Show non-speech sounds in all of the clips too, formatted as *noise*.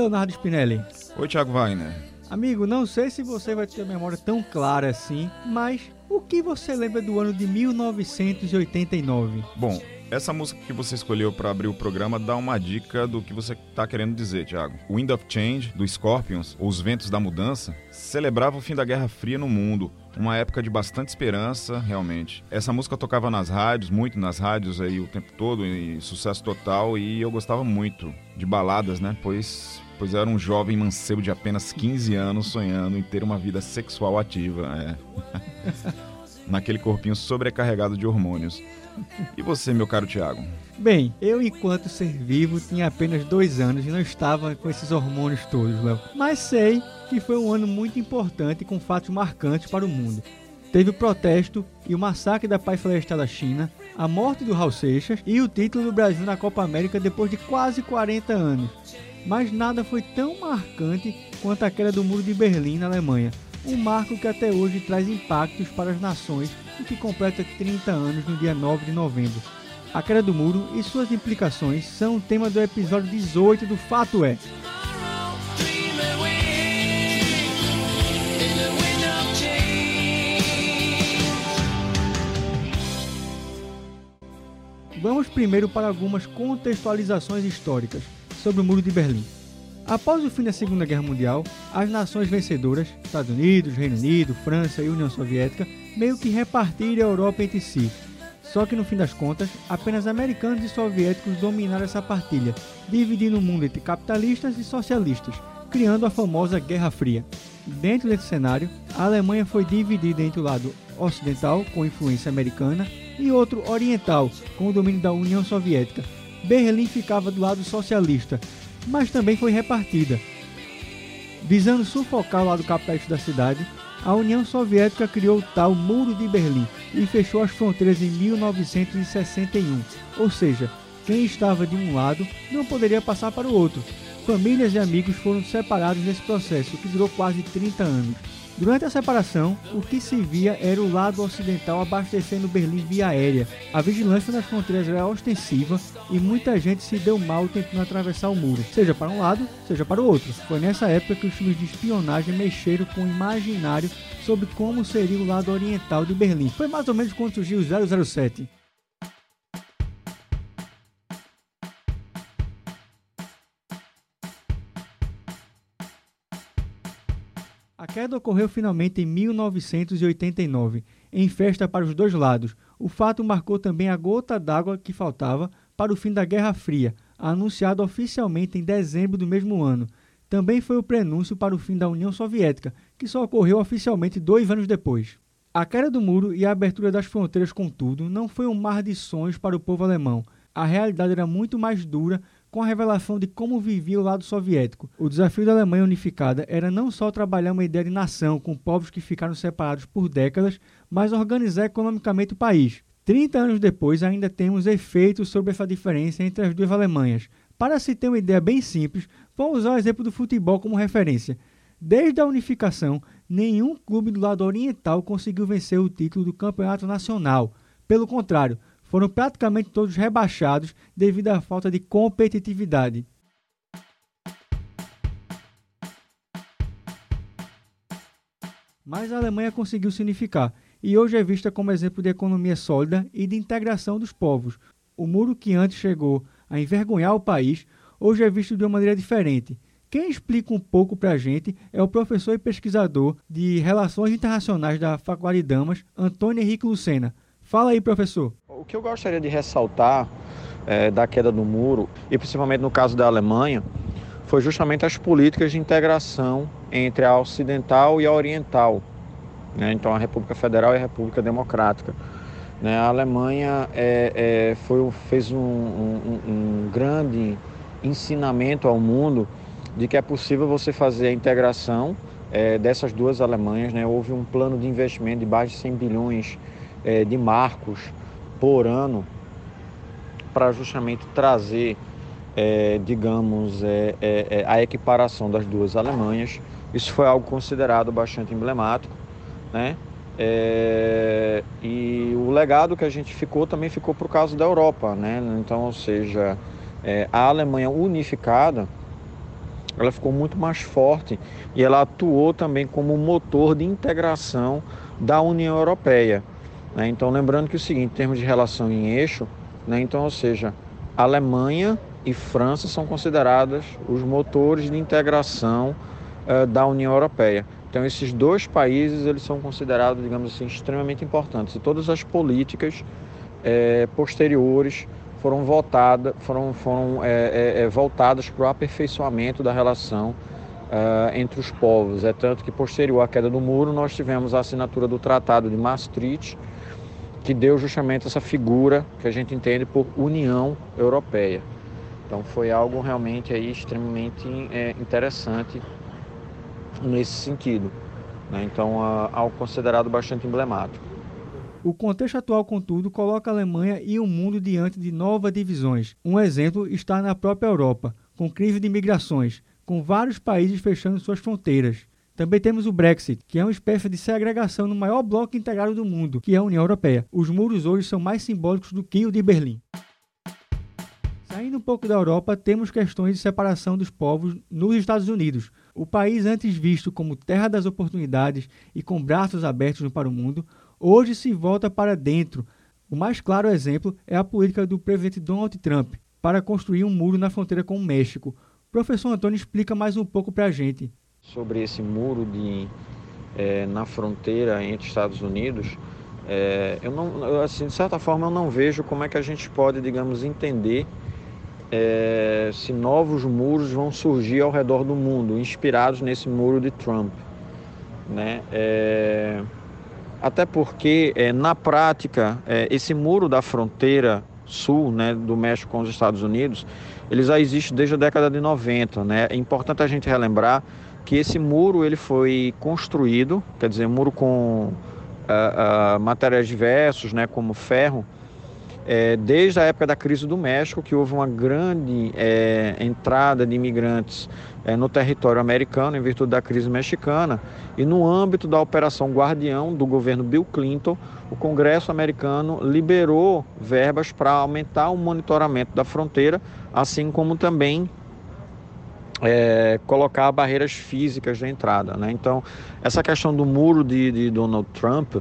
Leonardo Spinelli. Oi, Thiago Weiner. Amigo, não sei se você vai ter a memória tão clara assim, mas o que você lembra do ano de 1989? Bom, essa música que você escolheu para abrir o programa dá uma dica do que você está querendo dizer, Thiago. Wind of Change, do Scorpions, ou Os Ventos da Mudança, celebrava o fim da Guerra Fria no mundo. Uma época de bastante esperança, realmente. Essa música tocava nas rádios, muito nas rádios aí o tempo todo, e sucesso total, e eu gostava muito de baladas, né? Pois, pois era um jovem mancebo de apenas 15 anos sonhando em ter uma vida sexual ativa, é. *laughs* Naquele corpinho sobrecarregado de hormônios. E você, meu caro Tiago? Bem, eu enquanto ser vivo tinha apenas dois anos e não estava com esses hormônios todos, Léo. Mas sei que foi um ano muito importante com fatos marcantes para o mundo. Teve o protesto e o massacre da Paz Florestal da China, a morte do Raul Seixas e o título do Brasil na Copa América depois de quase 40 anos. Mas nada foi tão marcante quanto a queda do Muro de Berlim na Alemanha, um marco que até hoje traz impactos para as nações e que completa 30 anos no dia 9 de novembro. A queda do muro e suas implicações são o tema do episódio 18 do Fato É. Vamos primeiro para algumas contextualizações históricas sobre o Muro de Berlim. Após o fim da Segunda Guerra Mundial, as nações vencedoras, Estados Unidos, Reino Unido, França e União Soviética, meio que repartiram a Europa entre si. Só que no fim das contas, apenas americanos e soviéticos dominaram essa partilha, dividindo o mundo entre capitalistas e socialistas, criando a famosa Guerra Fria. Dentro desse cenário, a Alemanha foi dividida entre o lado ocidental, com influência americana, e outro oriental, com o domínio da União Soviética. Berlim ficava do lado socialista, mas também foi repartida. Visando sufocar o lado capitalista da cidade, a União Soviética criou o tal Muro de Berlim e fechou as fronteiras em 1961. Ou seja, quem estava de um lado não poderia passar para o outro. Famílias e amigos foram separados nesse processo, que durou quase 30 anos. Durante a separação, o que se via era o lado ocidental abastecendo Berlim via aérea. A vigilância nas fronteiras era ostensiva e muita gente se deu mal tentando atravessar o muro, seja para um lado, seja para o outro. Foi nessa época que os filmes de espionagem mexeram com o imaginário sobre como seria o lado oriental de Berlim. Foi mais ou menos quando surgiu o 007. A queda ocorreu finalmente em 1989, em festa para os dois lados. O fato marcou também a gota d'água que faltava para o fim da Guerra Fria, anunciado oficialmente em dezembro do mesmo ano. Também foi o prenúncio para o fim da União Soviética, que só ocorreu oficialmente dois anos depois. A queda do muro e a abertura das fronteiras, contudo, não foi um mar de sonhos para o povo alemão. A realidade era muito mais dura com a revelação de como vivia o lado soviético. O desafio da Alemanha unificada era não só trabalhar uma ideia de nação com povos que ficaram separados por décadas, mas organizar economicamente o país. 30 anos depois, ainda temos efeitos sobre essa diferença entre as duas Alemanhas. Para se ter uma ideia bem simples, vamos usar o exemplo do futebol como referência. Desde a unificação, nenhum clube do lado oriental conseguiu vencer o título do campeonato nacional. Pelo contrário, foram praticamente todos rebaixados devido à falta de competitividade. Mas a Alemanha conseguiu se unificar e hoje é vista como exemplo de economia sólida e de integração dos povos. O muro que antes chegou a envergonhar o país, hoje é visto de uma maneira diferente. Quem explica um pouco para a gente é o professor e pesquisador de Relações Internacionais da Faculdade de Damas, Antônio Henrique Lucena. Fala aí, professor. O que eu gostaria de ressaltar é, da queda do muro, e principalmente no caso da Alemanha, foi justamente as políticas de integração entre a ocidental e a oriental, né? então a República Federal e a República Democrática. Né? A Alemanha é, é, foi, fez um, um, um grande ensinamento ao mundo de que é possível você fazer a integração é, dessas duas Alemanhas. Né? Houve um plano de investimento de mais de 100 bilhões é, de marcos por ano para justamente trazer, é, digamos, é, é, é, a equiparação das duas Alemanhas. Isso foi algo considerado bastante emblemático, né? É, e o legado que a gente ficou também ficou para o caso da Europa, né? Então, ou seja, é, a Alemanha unificada, ela ficou muito mais forte e ela atuou também como motor de integração da União Europeia. Né? Então, lembrando que o seguinte, em termos de relação em eixo, né? então, ou seja, Alemanha e França são consideradas os motores de integração uh, da União Europeia. Então, esses dois países eles são considerados, digamos assim, extremamente importantes. E todas as políticas eh, posteriores foram votadas, foram, foram é, voltadas para o aperfeiçoamento da relação entre os povos. É tanto que, posterior à queda do muro, nós tivemos a assinatura do Tratado de Maastricht, que deu justamente essa figura que a gente entende por União Europeia. Então foi algo realmente aí extremamente é, interessante nesse sentido. Né? Então, uh, algo considerado bastante emblemático. O contexto atual, contudo, coloca a Alemanha e o mundo diante de novas divisões. Um exemplo está na própria Europa, com crise de migrações, com vários países fechando suas fronteiras. Também temos o Brexit, que é uma espécie de segregação no maior bloco integrado do mundo, que é a União Europeia. Os muros hoje são mais simbólicos do que o de Berlim. Saindo um pouco da Europa, temos questões de separação dos povos nos Estados Unidos. O país antes visto como terra das oportunidades e com braços abertos para o mundo, hoje se volta para dentro. O mais claro exemplo é a política do presidente Donald Trump para construir um muro na fronteira com o México. O professor Antônio explica mais um pouco para a gente. Sobre esse muro de, é, na fronteira entre Estados Unidos, é, eu não, eu, assim, de certa forma eu não vejo como é que a gente pode, digamos, entender é, se novos muros vão surgir ao redor do mundo, inspirados nesse muro de Trump. Né? É, até porque, é, na prática, é, esse muro da fronteira sul né, do México com os Estados Unidos, ele já existe desde a década de 90. Né? É importante a gente relembrar que esse muro ele foi construído, quer dizer, um muro com uh, uh, materiais diversos, né, como ferro, é, desde a época da crise do México, que houve uma grande é, entrada de imigrantes é, no território americano em virtude da crise mexicana, e no âmbito da Operação Guardião do governo Bill Clinton, o Congresso americano liberou verbas para aumentar o monitoramento da fronteira, assim como também é, colocar barreiras físicas de entrada. Né? Então, essa questão do muro de, de Donald Trump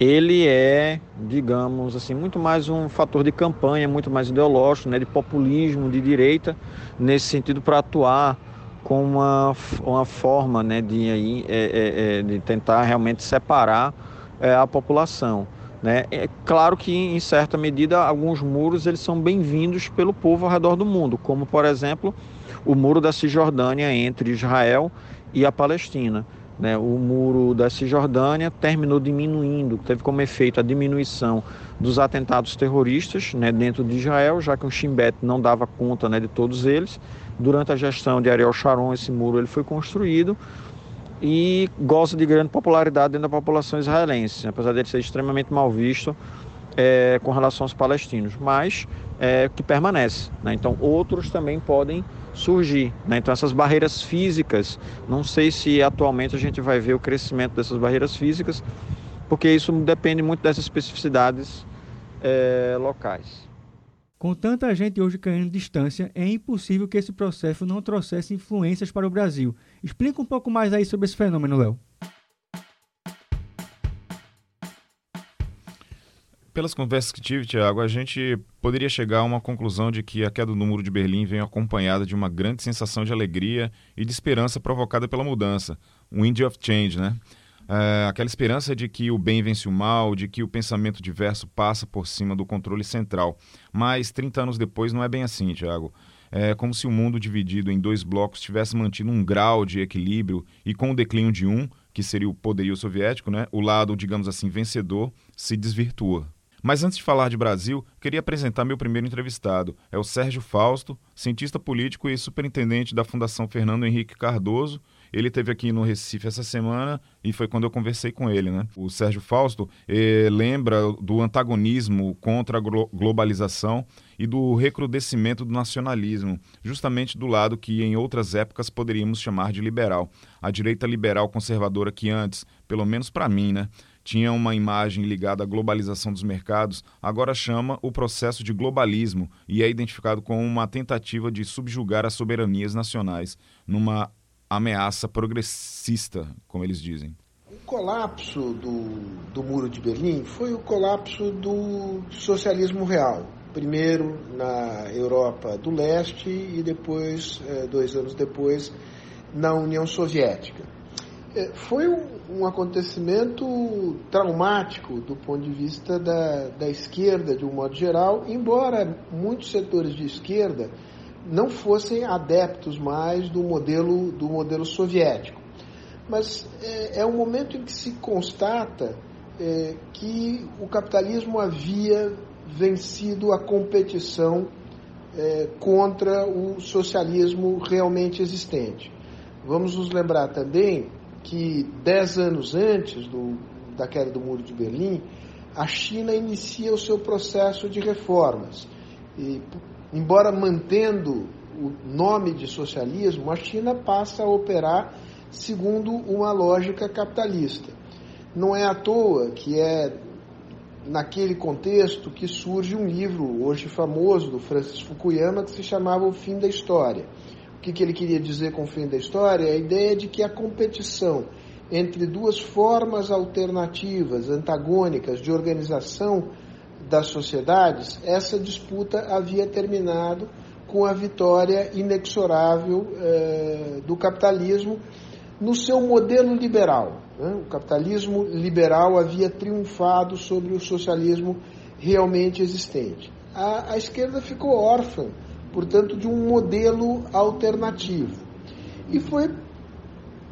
ele é, digamos assim, muito mais um fator de campanha, muito mais ideológico, né, de populismo de direita, nesse sentido para atuar com uma, uma forma né, de, aí, é, é, é, de tentar realmente separar é, a população. Né? É claro que, em certa medida, alguns muros eles são bem-vindos pelo povo ao redor do mundo, como, por exemplo, o muro da Cisjordânia entre Israel e a Palestina. Né, o muro da Cisjordânia terminou diminuindo, teve como efeito a diminuição dos atentados terroristas né, dentro de Israel, já que o Shin Bet não dava conta né, de todos eles. Durante a gestão de Ariel Sharon, esse muro ele foi construído e goza de grande popularidade dentro da população israelense, apesar de ser extremamente mal visto é, com relação aos palestinos, mas é, que permanece. Né? Então, outros também podem surgir. Né? Então, essas barreiras físicas, não sei se atualmente a gente vai ver o crescimento dessas barreiras físicas, porque isso depende muito dessas especificidades é, locais. Com tanta gente hoje caindo distância, é impossível que esse processo não trouxesse influências para o Brasil. Explica um pouco mais aí sobre esse fenômeno, Léo. Pelas conversas que tive, Tiago, a gente poderia chegar a uma conclusão de que a queda do muro de Berlim vem acompanhada de uma grande sensação de alegria e de esperança provocada pela mudança, um wind of change, né? É, aquela esperança de que o bem vence o mal, de que o pensamento diverso passa por cima do controle central. Mas 30 anos depois não é bem assim, Tiago. É como se o mundo dividido em dois blocos tivesse mantido um grau de equilíbrio e com o declínio de um, que seria o poderio soviético, né, o lado, digamos assim, vencedor, se desvirtua. Mas antes de falar de Brasil, queria apresentar meu primeiro entrevistado. É o Sérgio Fausto, cientista político e superintendente da Fundação Fernando Henrique Cardoso Ele teve aqui no Recife essa semana e foi quando eu conversei com ele, né? O Sérgio Fausto eh, lembra do antagonismo contra a glo globalização e do recrudescimento do nacionalismo, justamente do lado que em outras épocas poderíamos chamar de liberal. A direita liberal conservadora que antes, pelo menos para mim, né, tinha uma imagem ligada à globalização dos mercados, agora chama o processo de globalismo e é identificado como uma tentativa de subjugar as soberanias nacionais, numa ameaça progressista, como eles dizem. O colapso do, do Muro de Berlim foi o colapso do socialismo real. Primeiro na Europa do Leste e depois, eh, dois anos depois, na União Soviética. Eh, foi um acontecimento traumático do ponto de vista da, da esquerda, de um modo geral, embora muitos setores de esquerda não fossem adeptos mais do modelo, do modelo soviético. Mas é, é um momento em que se constata é, que o capitalismo havia vencido a competição é, contra o socialismo realmente existente. Vamos nos lembrar também que dez anos antes do, da queda do Muro de Berlim, a China inicia o seu processo de reformas. E, embora mantendo o nome de socialismo, a China passa a operar segundo uma lógica capitalista. Não é à toa que é naquele contexto que surge um livro hoje famoso do Francis Fukuyama que se chamava O Fim da História. O que, que ele queria dizer com o fim da história? A ideia de que a competição entre duas formas alternativas, antagônicas de organização das sociedades, essa disputa havia terminado com a vitória inexorável eh, do capitalismo no seu modelo liberal. Né? O capitalismo liberal havia triunfado sobre o socialismo realmente existente. A, a esquerda ficou órfã portanto, de um modelo alternativo. E foi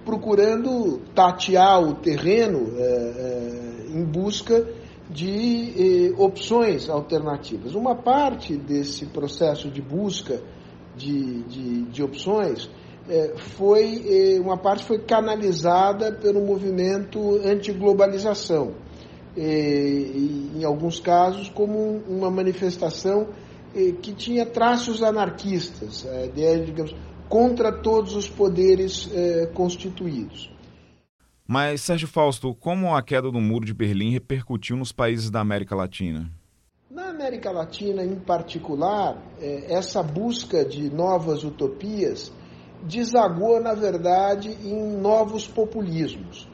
procurando tatear o terreno é, é, em busca de é, opções alternativas. Uma parte desse processo de busca de, de, de opções foi uma parte foi canalizada pelo movimento antiglobalização, e, em alguns casos como uma manifestação que tinha traços anarquistas, a ideia, digamos, contra todos os poderes eh, constituídos. Mas, Sérgio Fausto, como a queda do Muro de Berlim repercutiu nos países da América Latina? Na América Latina, em particular, eh, essa busca de novas utopias desagou, na verdade, em novos populismos.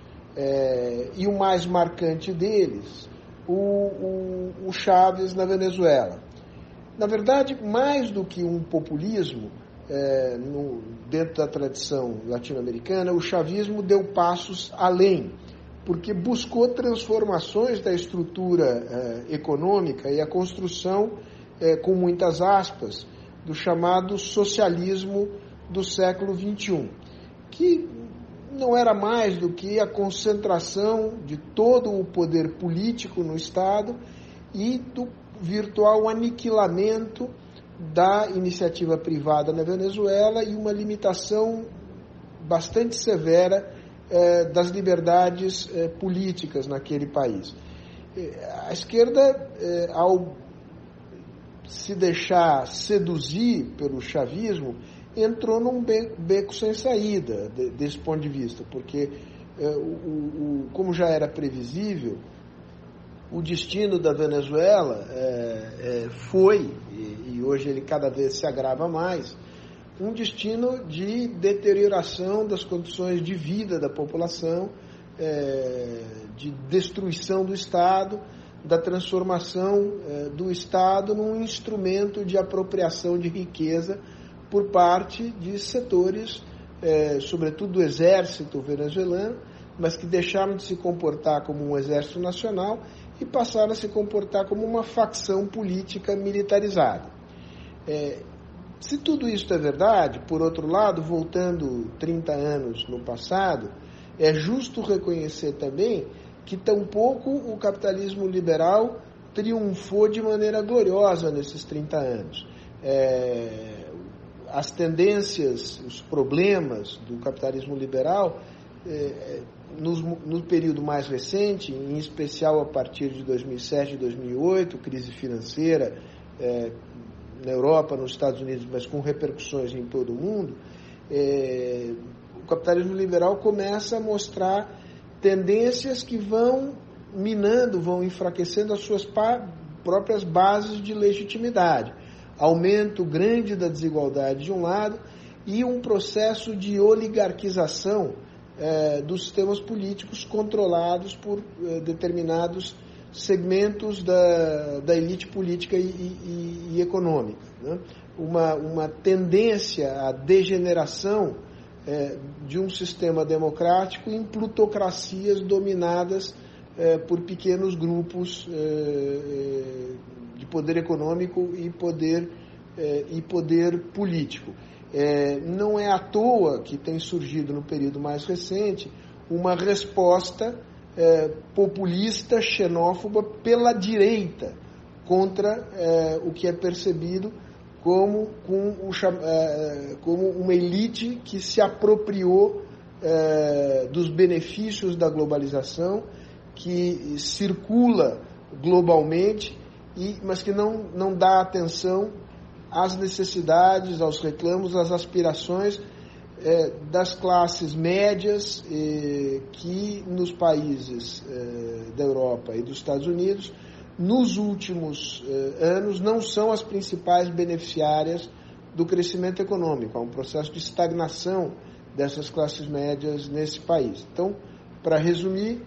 E o mais marcante deles, o, o, o Chaves na Venezuela. Na verdade, mais do que um populismo, é, no, dentro da tradição latino-americana, o chavismo deu passos além, porque buscou transformações da estrutura é, econômica e a construção, é, com muitas aspas, do chamado socialismo do século XXI, que não era mais do que a concentração de todo o poder político no Estado e do virtual aniquilamento da iniciativa privada na Venezuela e uma limitação bastante severa eh, das liberdades eh, políticas naquele país. A esquerda, eh, ao se deixar seduzir pelo chavismo, entrou num beco sem saída desse ponto de vista, porque, o, o, como já era previsível, o destino da Venezuela é, é, foi, e, e, hoje ele cada vez se agrava mais, um destino de deterioração das condições de vida da população, é, de destruição do Estado, da transformação é, do Estado num instrumento de apropriação de riqueza por parte de setores, é, sobretudo do exército venezuelano, mas que deixaram de se comportar como um exército nacional e passaram a se comportar como uma facção política militarizada. É, se tudo isso é verdade, por outro lado, voltando 30 anos no passado, é justo reconhecer também que tampouco o capitalismo liberal triunfou de maneira gloriosa nesses 30 anos. É, as tendências, os problemas do capitalismo liberal, eh, nos, no período mais recente, em especial a partir de 2007 e 2008, crise financeira eh, na Europa, nos Estados Unidos, mas com repercussões em todo o mundo, eh, o capitalismo liberal começa a mostrar tendências que vão minando, vão enfraquecendo as suas próprias bases de legitimidade. Aumento grande da desigualdade de um lado e um processo de oligarquização eh, dos sistemas políticos controlados por eh, determinados segmentos da, da elite política e, e, e econômica. Né? Uma, uma tendência à degeneração eh, de um sistema democrático em plutocracias dominadas é, por pequenos grupos é, é, de poder econômico e poder, e poder político. Não é à toa que tem surgido no período mais recente uma resposta populista, xenófoba pela direita contra o que é percebido como, com o, como uma elite que se apropriou dos benefícios da globalização que circula globalmente, e, mas que não, não dá atenção às necessidades, aos reclamos, às aspirações é, das classes médias é, que nos países é, da Europa e dos Estados Unidos, nos últimos anos, não são as principais beneficiárias do crescimento econômico. Há um processo de estagnação dessas classes médias nesse país. Então, para resumir,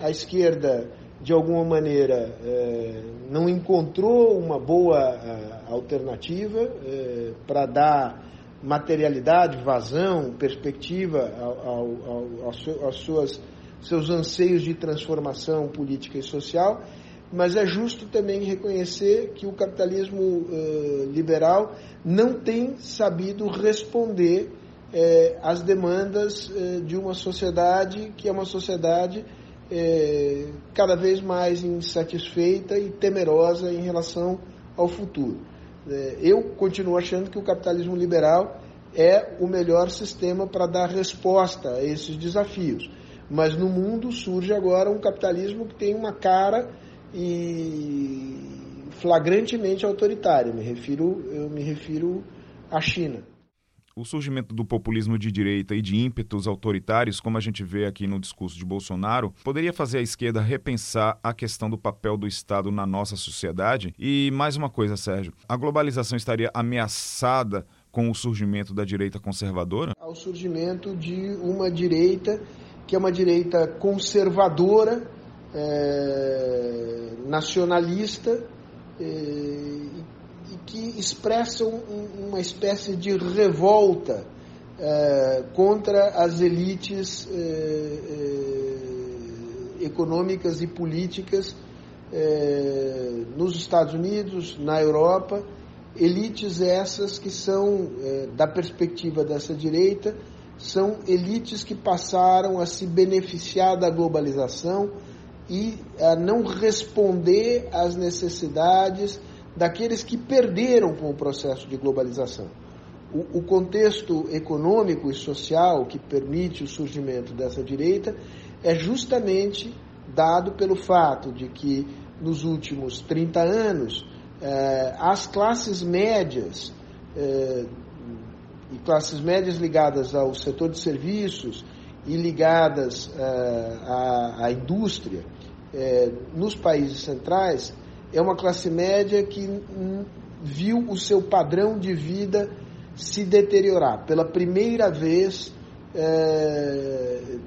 a esquerda, de alguma maneira, é, não encontrou uma boa a, alternativa é, para dar materialidade, vazão, perspectiva ao, ao, ao, aos suas, seus anseios de transformação política e social, mas é justo também reconhecer que o capitalismo liberal não tem sabido responder é, as demandas é, de uma sociedade que é uma sociedade é, cada vez mais insatisfeita e temerosa em relação ao futuro. É, eu continuo achando que o capitalismo liberal é o melhor sistema para dar resposta a esses desafios. Mas no mundo surge agora um capitalismo que tem uma cara e flagrantemente autoritária. Me refiro, eu me refiro à China o surgimento do populismo de direita e de ímpetos autoritários, como a gente vê aqui no discurso de Bolsonaro, poderia fazer a esquerda repensar a questão do papel do Estado na nossa sociedade? E mais uma coisa, Sérgio, a globalização estaria ameaçada com o surgimento da direita conservadora? Ao surgimento de uma direita que é uma direita conservadora, é, nacionalista, é, que expressam uma espécie de revolta é, contra as elites é, é, econômicas e políticas nos Estados Unidos, na Europa, elites essas que são, da perspectiva dessa direita, são elites que passaram a se beneficiar da globalização e a não responder às necessidades daqueles que perderam com o processo de globalização. O, o, contexto econômico e social que permite o surgimento dessa direita é justamente dado pelo fato de que nos últimos 30 anos eh, as classes médias eh, e classes médias ligadas ao setor de serviços e ligadas eh, à, à, indústria eh, nos países centrais é uma classe média que viu o seu padrão de vida se deteriorar. Pela primeira vez, é,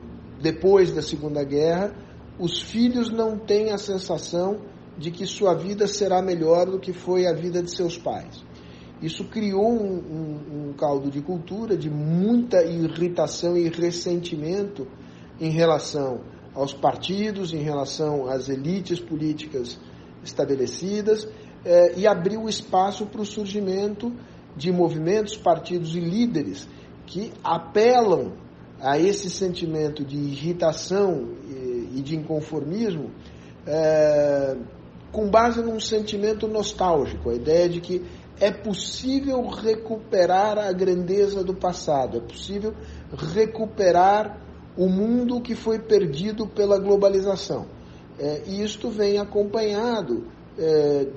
depois da Segunda Guerra, os filhos não têm a sensação de que sua vida será melhor do que foi a vida de seus pais. Isso criou um, um, um caldo de cultura, de muita irritação e ressentimento em relação aos partidos, em relação às elites políticas estabelecidas eh, e abriu espaço para o surgimento de movimentos, partidos e líderes que apelam a esse sentimento de irritação e, e de inconformismo eh, com base num sentimento nostálgico, a ideia de que é possível recuperar a grandeza do passado, é possível recuperar o mundo que foi perdido pela globalização. É, e isto vem acompanhado é,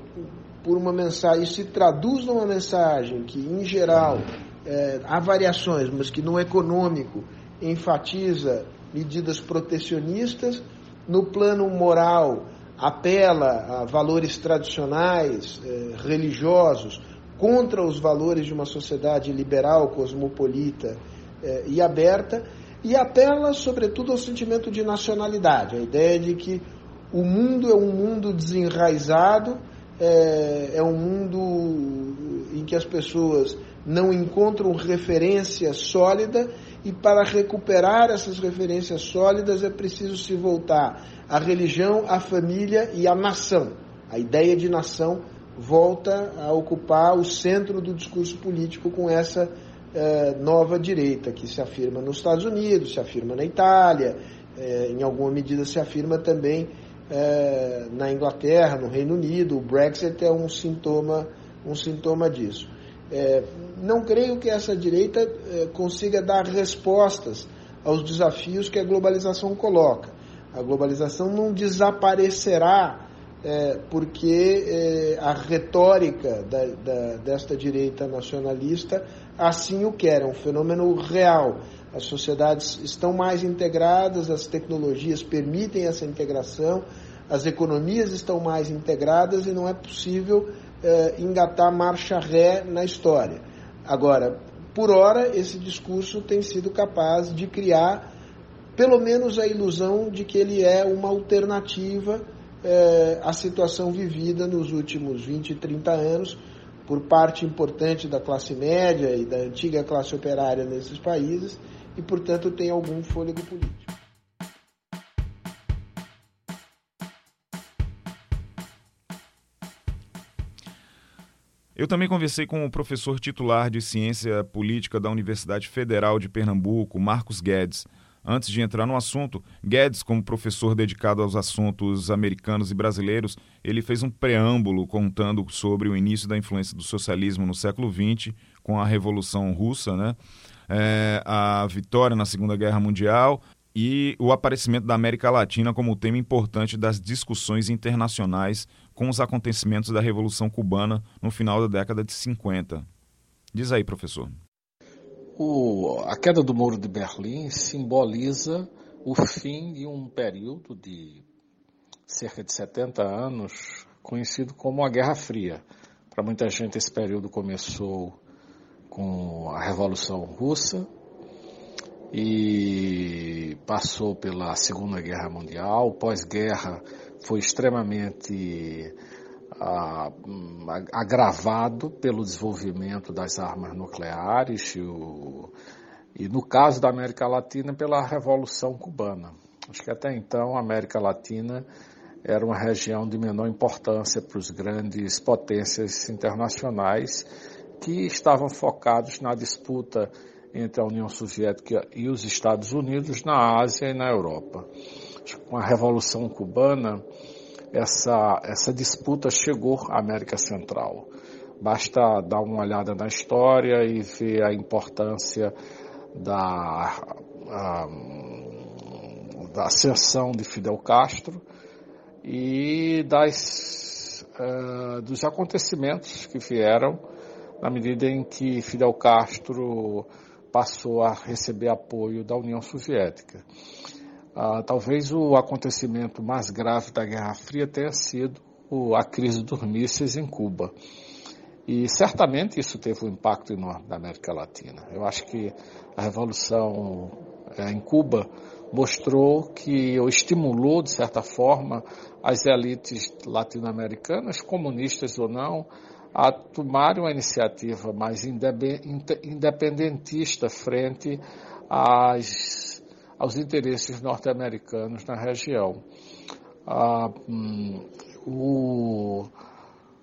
por uma mensagem, se traduz numa mensagem que, em geral, é, há variações, mas que no econômico enfatiza medidas protecionistas, no plano moral apela a valores tradicionais, é, religiosos, contra os valores de uma sociedade liberal, cosmopolita é, e aberta, e apela, sobretudo, ao sentimento de nacionalidade, a ideia de que o mundo é um mundo desenraizado, é, é um mundo em que as pessoas não encontram referência sólida e para recuperar essas referências sólidas é preciso se voltar à religião, à família e à nação. A ideia de nação volta a ocupar o centro do discurso político com essa eh, nova direita que se afirma nos Estados Unidos, se afirma na Itália, eh, em alguma medida se afirma também é, na Inglaterra, no Reino Unido. O Brexit é um sintoma, um sintoma disso. É, não creio que essa direita é, consiga dar respostas aos desafios que a globalização coloca. A globalização não desaparecerá é, porque é, a retórica da, da, desta direita nacionalista assim o quer, é um fenômeno real. As sociedades estão mais integradas, as tecnologias permitem essa integração, as economias estão mais integradas e não é possível eh, engatar marcha ré na história. Agora, por hora, esse discurso tem sido capaz de criar pelo menos a ilusão de que ele é uma alternativa eh, à situação vivida nos últimos 20, 30 anos por parte importante da classe média e da antiga classe operária nesses países e, portanto, tem algum fôlego político. Eu também conversei com o professor titular de Ciência Política da Universidade Federal de Pernambuco, Marcos Guedes. Antes de entrar no assunto, Guedes, como professor dedicado aos assuntos americanos e brasileiros, ele fez um preâmbulo contando sobre o início da influência do socialismo no século XX, com a Revolução Russa, né? é, a vitória na Segunda Guerra Mundial e o aparecimento da América Latina como tema importante das discussões internacionais com os acontecimentos da Revolução Cubana no final da década de 50. Diz aí, professor. O, a queda do Muro de Berlim simboliza o fim de um período de cerca de 70 anos, conhecido como a Guerra Fria. Para muita gente, esse período começou com a Revolução Russa e passou pela Segunda Guerra Mundial. Pós-guerra foi extremamente ah, agravado pelo desenvolvimento das armas nucleares e, o, e, no caso da América Latina, pela Revolução Cubana. Acho que até então a América Latina era uma região de menor importância para os grandes potências internacionais que estavam focados na disputa entre a União Soviética e os Estados Unidos na Ásia e na Europa. Com a Revolução Cubana, essa, essa disputa chegou à América Central. Basta dar uma olhada na história e ver a importância da, a, da ascensão de Fidel Castro e das, uh, dos acontecimentos que vieram na medida em que Fidel Castro passou a receber apoio da União Soviética. Ah, talvez o acontecimento mais grave da Guerra Fria tenha sido a crise dos mísseis em Cuba. E certamente isso teve um impacto enorme na América Latina. Eu acho que a Revolução é, em Cuba mostrou que, ou estimulou, de certa forma, as elites latino-americanas, comunistas ou não, a tomar uma iniciativa mais independentista frente às, aos interesses norte-americanos na região. Ah, hum, o,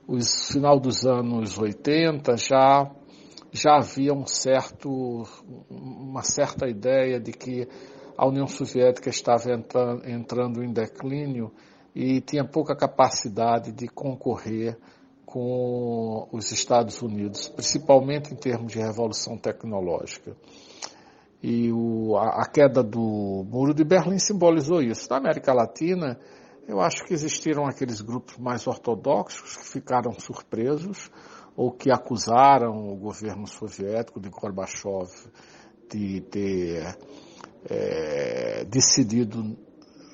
os final dos anos 80 já já havia um certo, uma certa ideia de que a União Soviética estava entrando, entrando em declínio e tinha pouca capacidade de concorrer com os Estados Unidos, principalmente em termos de revolução tecnológica. E o, a, a, queda do Muro de Berlim simbolizou isso. Na América Latina, eu acho que existiram aqueles grupos mais ortodoxos que ficaram surpresos ou que acusaram o governo soviético de Gorbachev de ter é, decidido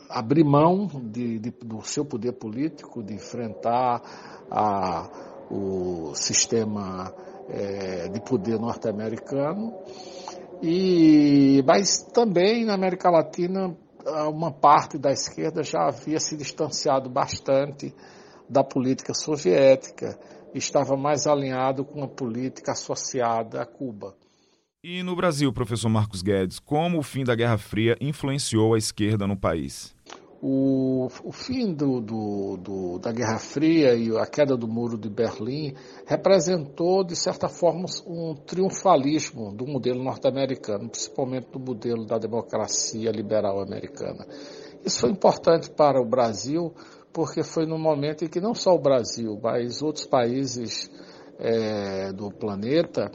abrir mão de, de, do seu poder político, de enfrentar a, o sistema é, de poder norte-americano. E, mas também na América Latina, uma parte da esquerda já havia se distanciado bastante da política soviética, estava mais alinhado com a política associada a Cuba. E no Brasil, professor Marcos Guedes, como o fim da Guerra Fria influenciou a esquerda no país? O, o fim do, do, do, da Guerra Fria e a queda do Muro de Berlim representou, de certa forma, um triunfalismo do modelo norte-americano, principalmente do modelo da democracia liberal americana. Isso foi importante para o Brasil, porque foi no momento em que não só o Brasil, mas outros países é, do planeta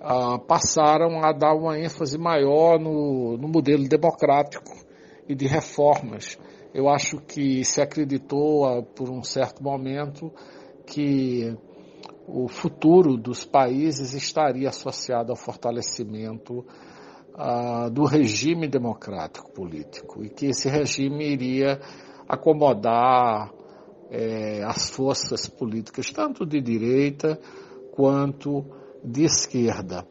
ah, passaram a dar uma ênfase maior no, no modelo democrático e de reformas. Eu acho que se acreditou ah, por um certo momento que o futuro dos países estaria associado ao fortalecimento uh, do regime democrático político e que esse regime iria acomodar eh, as forças políticas, tanto de direita quanto de esquerda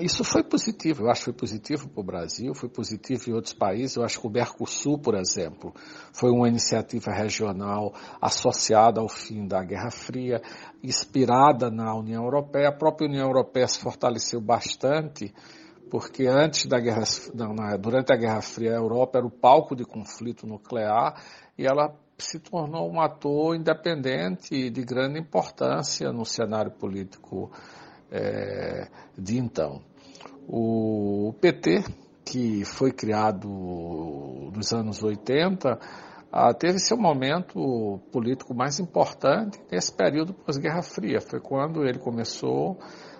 isso foi positivo, eu acho que foi positivo para o Brasil, foi positivo em outros países. Eu acho que o Mercosul, por exemplo, foi uma iniciativa regional associada ao fim da Guerra Fria, inspirada na União Europeia. A própria União Europeia se fortaleceu bastante, porque antes da guerra, não, durante a Guerra Fria, a Europa era o palco de conflito nuclear e ela se tornou um ator independente de grande importância no cenário político é, de então. O PT, que foi criado nos anos 80, ah, teve seu momento político mais importante nesse período pós-Guerra Fria. Foi quando ele começou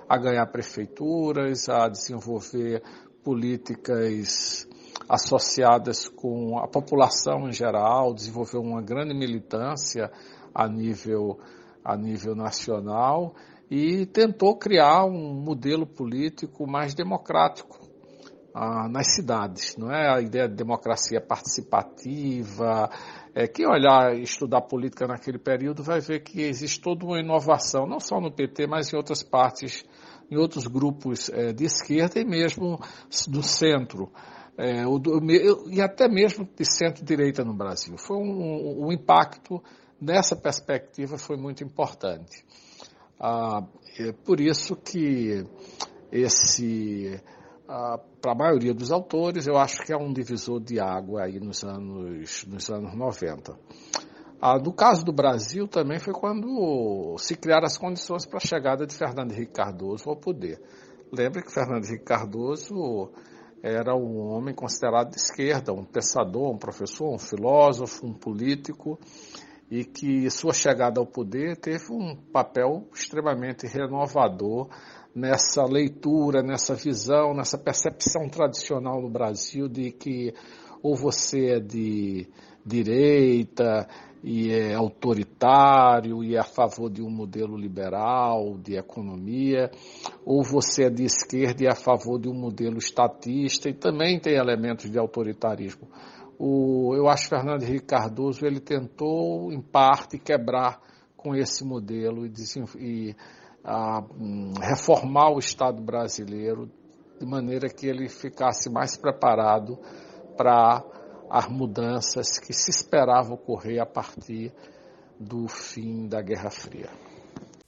a ganhar prefeituras, a desenvolver políticas associadas com a população em geral, desenvolveu uma grande militância a nível, a nível nacional e tentou criar um modelo político mais democrático ah, nas cidades, não é a ideia de democracia participativa. É, quem olhar e estudar política naquele período vai ver que existe toda uma inovação, não só no PT, mas em outras partes, em outros grupos é, de esquerda e mesmo do centro. É, e até mesmo de centro-direita no Brasil. Foi um, um impacto nessa perspectiva foi muito importante. Ah, é por isso que esse, ah, para a maioria dos autores, eu acho que é um divisor de água aí nos anos, nos anos 90. Ah, no caso do Brasil também foi quando se criaram as condições para a chegada de Fernando Henrique Cardoso ao poder. Lembre que Fernando Henrique Cardoso era um homem considerado de esquerda, um pensador, um professor, um filósofo, um político, e que sua chegada ao poder teve um papel extremamente renovador nessa leitura, nessa visão, nessa percepção tradicional no Brasil de que ou você é de direita e é autoritário e é a favor de um modelo liberal de economia, ou você é de esquerda e é a favor de um modelo estatista e também tem elementos de autoritarismo. O, eu acho que Fernando Henrique Cardoso ele tentou, em parte, quebrar com esse modelo e, e a, um, reformar o Estado brasileiro de maneira que ele ficasse mais preparado para as mudanças que se esperava ocorrer a partir do fim da Guerra Fria.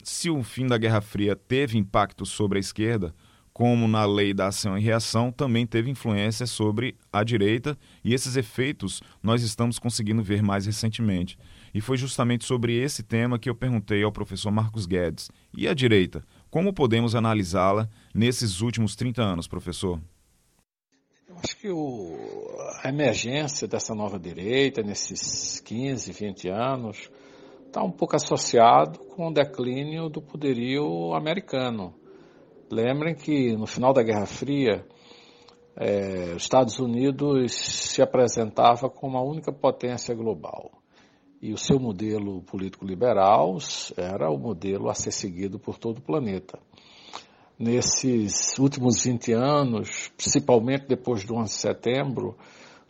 Se o fim da Guerra Fria teve impacto sobre a esquerda, como na lei da ação e reação, também teve influência sobre a direita, e esses efeitos nós estamos conseguindo ver mais recentemente. E foi justamente sobre esse tema que eu perguntei ao professor Marcos Guedes. E a direita? Como podemos analisá-la nesses últimos 30 anos, professor? Acho que o, a emergência dessa nova direita nesses 15, 20 anos está um pouco associado com o declínio do poderio americano. Lembrem que no final da Guerra Fria, é, os Estados Unidos se apresentava como a única potência global. E o seu modelo político liberal era o modelo a ser seguido por todo o planeta. Nesses últimos 20 anos, principalmente depois do 11 de setembro,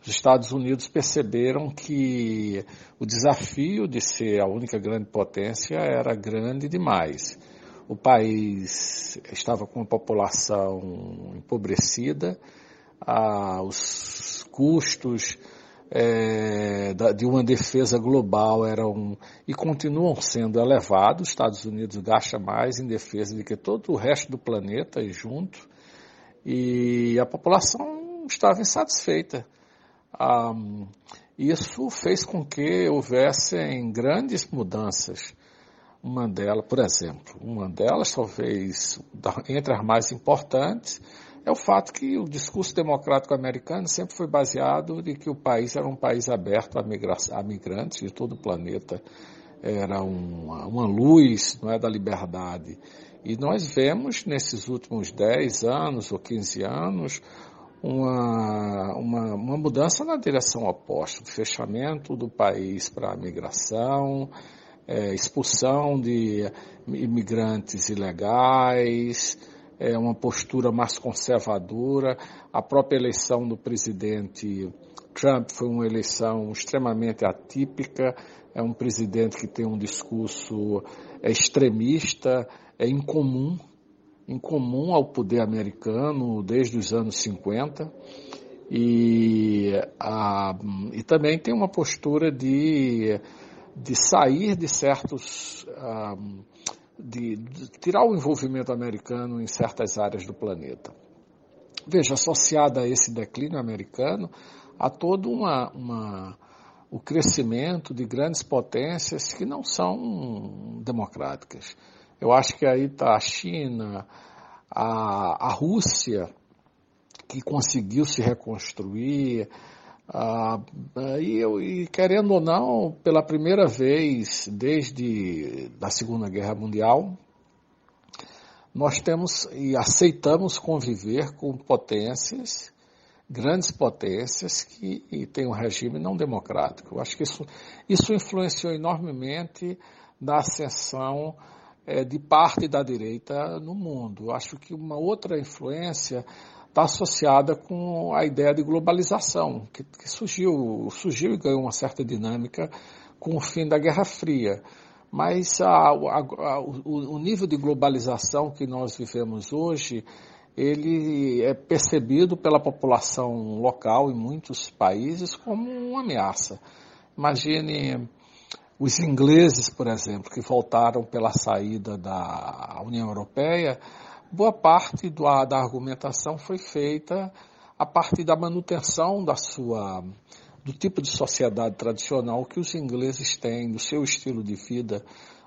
os Estados Unidos perceberam que o desafio de ser a única grande potência era grande demais. O país estava com uma população empobrecida, ah, os custos é, de uma defesa global eram e continuam sendo elevados. Os Estados Unidos gasta mais em defesa do que todo o resto do planeta junto, e a população estava insatisfeita. Ah, isso fez com que houvessem grandes mudanças. Uma delas, por exemplo, uma delas, talvez entre as mais importantes, é o fato que o discurso democrático americano sempre foi baseado de que o país era um país aberto a, migra a migrantes de todo o planeta, era uma, uma luz não é, da liberdade. E nós vemos nesses últimos 10 anos ou 15 anos uma, uma, uma mudança na direção oposta, o fechamento do país para a migração, é, expulsão de imigrantes ilegais, é uma postura mais conservadora. A própria eleição do presidente Trump foi uma eleição extremamente atípica. É um presidente que tem um discurso é, extremista, é incomum, incomum ao poder americano desde os anos 50. E, a, e também tem uma postura de, de sair de certos. Ah, de, de tirar o envolvimento americano em certas áreas do planeta. Veja, associada a esse declínio americano, há todo uma, uma, o crescimento de grandes potências que não são democráticas. Eu acho que aí está a China, a, a Rússia, que conseguiu se reconstruir, ah, e, e, querendo ou não, pela primeira vez desde a Segunda Guerra Mundial, nós temos e aceitamos conviver com potências, grandes potências que têm um regime não democrático. Eu acho que isso, isso influenciou enormemente na ascensão é, de parte da direita no mundo. Eu acho que uma outra influência está associada com a ideia de globalização, que, que, surgiu, surgiu e ganhou uma certa dinâmica com o fim da Guerra Fria. Mas a, a, a, o, o nível de globalização que nós vivemos hoje, ele é percebido pela população local em muitos países como uma ameaça. Imagine os ingleses, por exemplo, que voltaram pela saída da União Europeia, boa parte do, da argumentação foi feita a partir da manutenção da sua do tipo de sociedade tradicional que os ingleses têm, do seu estilo de vida,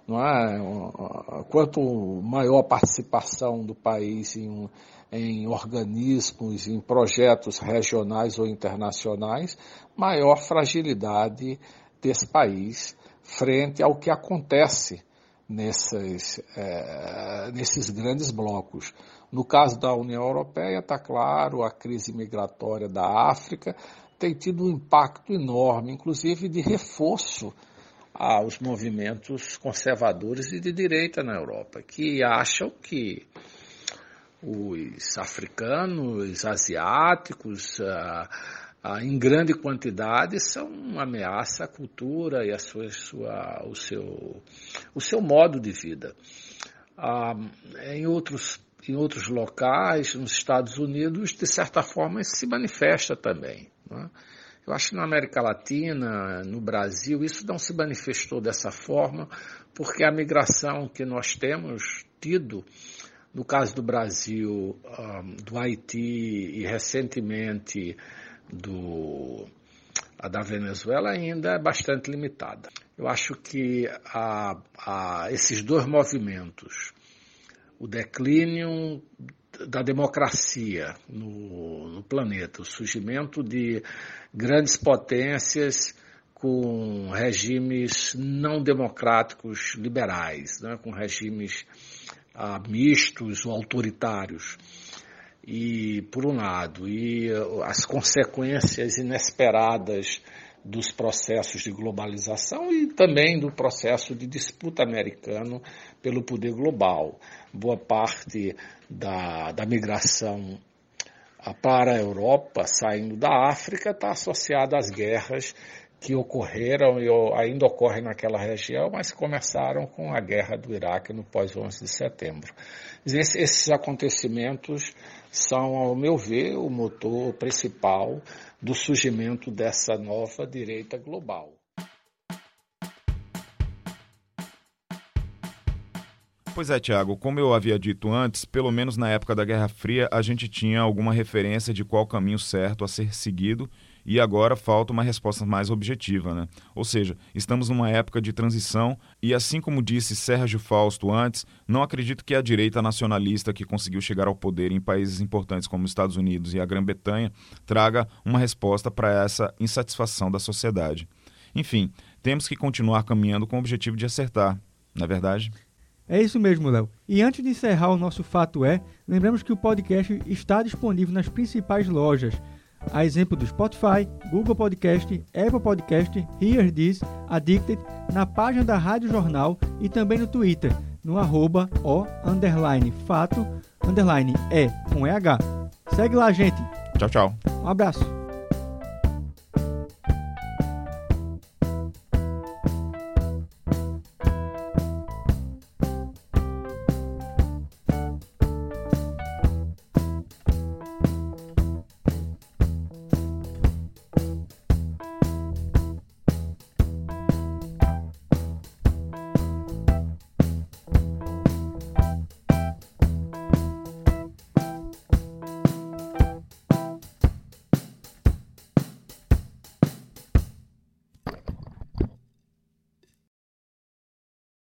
não é? Quanto maior a participação do país em, em organismos, em projetos regionais ou internacionais, maior fragilidade desse país frente ao que acontece nesses, é, nesses grandes blocos. No caso da União Europeia, está claro, a crise migratória da África tem tido um impacto enorme, inclusive de reforço aos movimentos conservadores e de direita na Europa, que acham que os africanos, asiáticos, uh, ah, em grande quantidade são uma ameaça à cultura e a sua, sua, o, seu, o seu modo de vida. Ah, em, outros, em outros locais, nos Estados Unidos, de certa forma, isso se manifesta também. Né? Eu acho que na América Latina, no Brasil, isso não se manifestou dessa forma, porque a migração que nós temos tido, no caso do Brasil, ah, do Haiti e recentemente do, a da Venezuela ainda é bastante limitada. Eu acho que a, a, esses dois movimentos, o declínio da democracia no, no, planeta, o surgimento de grandes potências com regimes não democráticos liberais, né, com regimes ah, mistos ou autoritários. E, por um lado, e as consequências inesperadas dos processos de globalização e também do processo de disputa americano pelo poder global. Boa parte da, da migração ah, para a Europa, saindo da África, está associada às guerras que ocorreram e ainda ocorrem naquela região, mas começaram com a guerra do Iraque no pós-11 de setembro. Esses acontecimentos são, ao meu ver, o motor principal do surgimento dessa nova direita global. Pois é, Tiago, como eu havia dito antes, pelo menos na época da Guerra Fria, a gente tinha alguma referência de qual caminho certo a ser seguido e agora falta uma resposta mais objetiva. Né? Ou seja, estamos numa época de transição e, assim como disse Sérgio Fausto antes, não acredito que a direita nacionalista que conseguiu chegar ao poder em países importantes como os Estados Unidos e a Grã-Bretanha traga uma resposta para essa insatisfação da sociedade. Enfim, temos que continuar caminhando com o objetivo de acertar, não é verdade? É isso mesmo, Léo. E antes de encerrar o nosso Fato É, lembramos que o podcast está disponível nas principais lojas. A exemplo do Spotify, Google Podcast, Apple Podcast, Hear This, Addicted, na página da Rádio Jornal e também no Twitter, no arroba o underline fato underline é com EH. Segue lá, gente. Tchau, tchau. Um abraço.